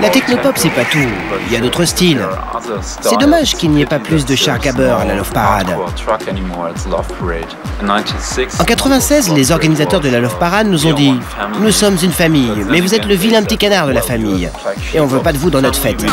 La technopop, c'est pas tout. Il y a d'autres styles. C'est dommage qu'il n'y ait pas plus de char gabber à la Love Parade. En 96, les organisateurs de la Love Parade nous ont dit Nous sommes une famille, mais vous êtes le vilain petit canard de la famille. Et on veut pas de vous dans notre fête.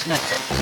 しな。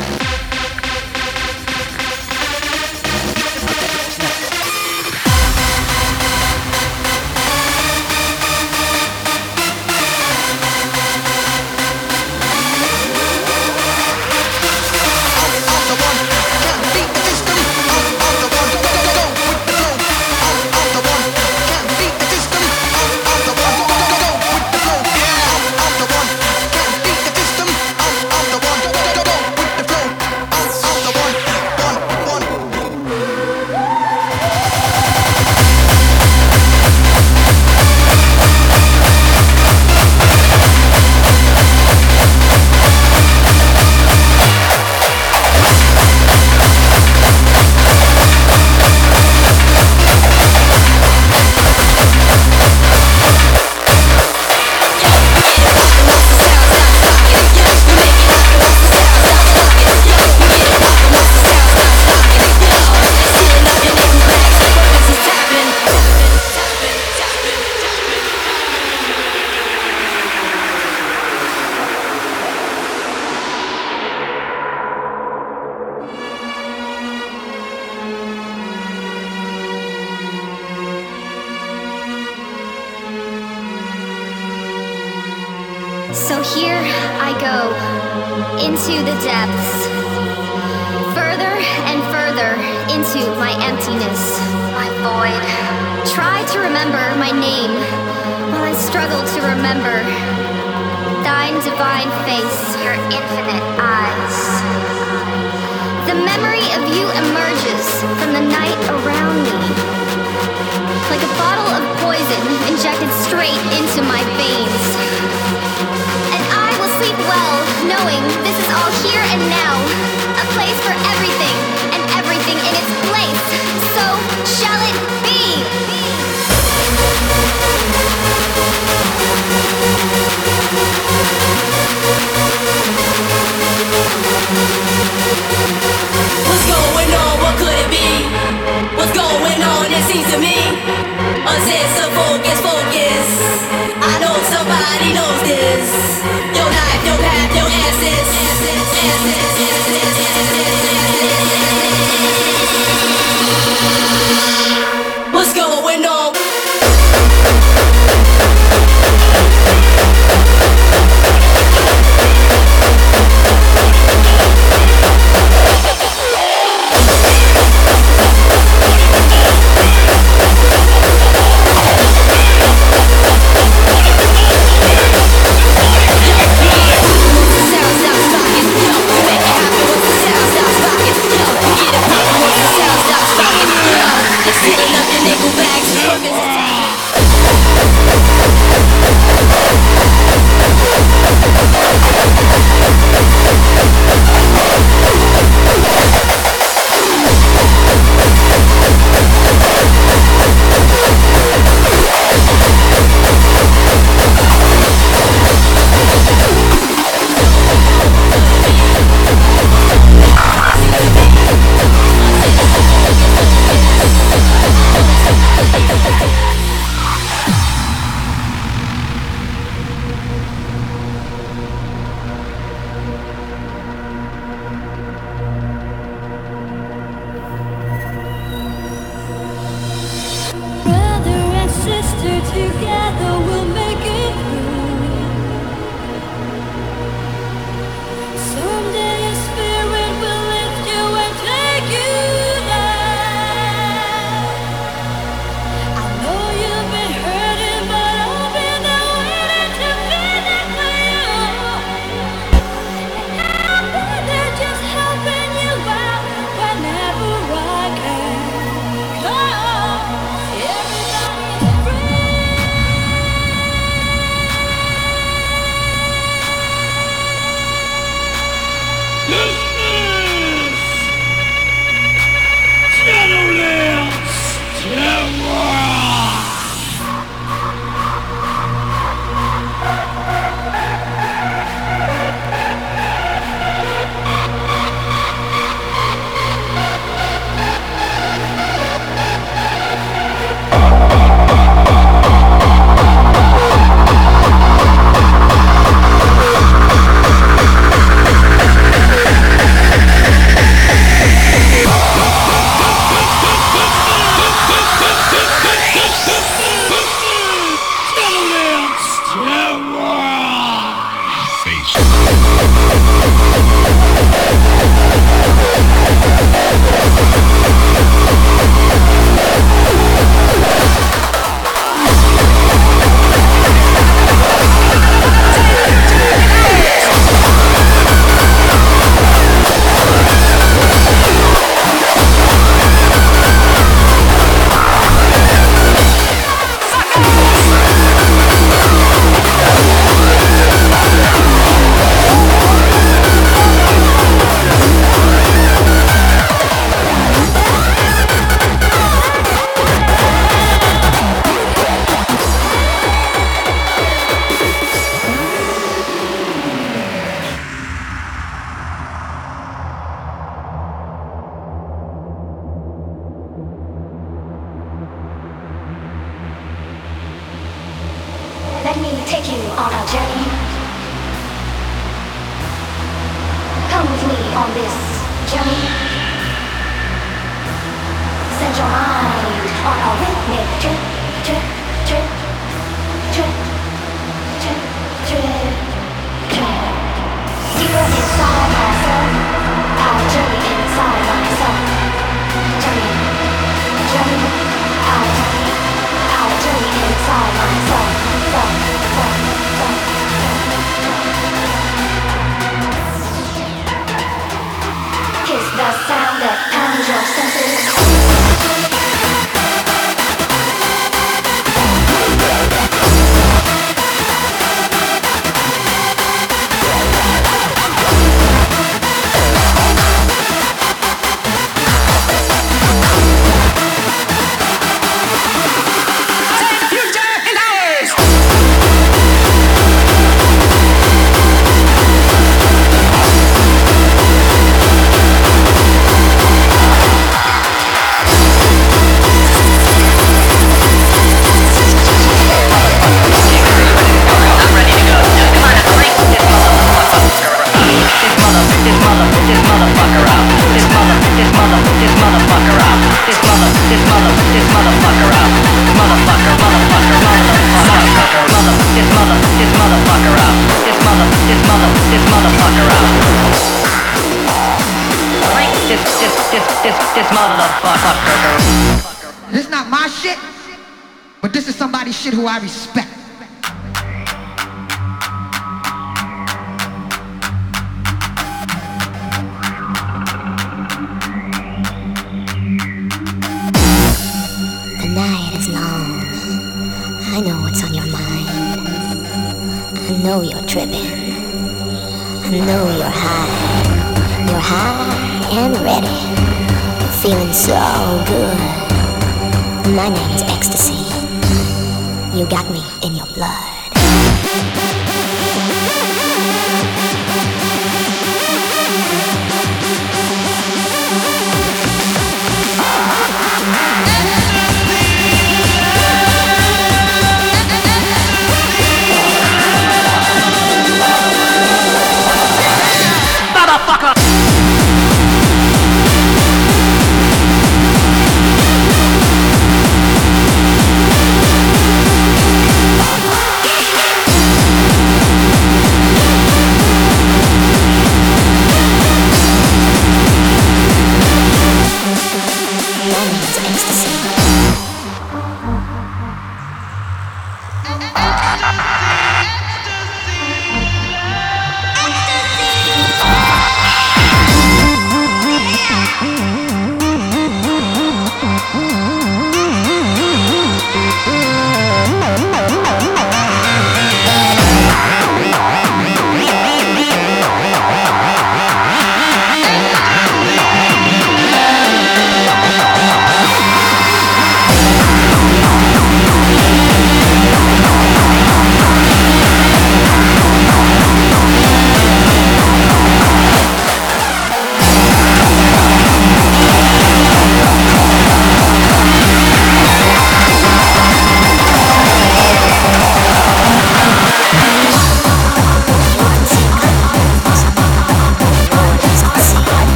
Just a thing. motherfucker up. This mother, this mother, this motherfucker up. This mother, this mother, this motherfucker up. Motherfucker, motherfucker, motherfucker, mother, this mother, this motherfucker up. This mother, this mother, this motherfucker up. This, this, this, this, this motherfucker. This is not my shit, but this is somebody's shit who I respect. know you're tripping. I know you're high. You're high and ready. Feeling so good. My name's ecstasy. You got me in your blood.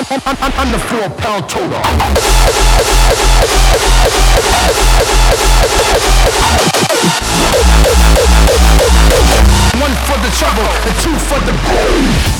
under four pound total. One for the trouble and two for the boom.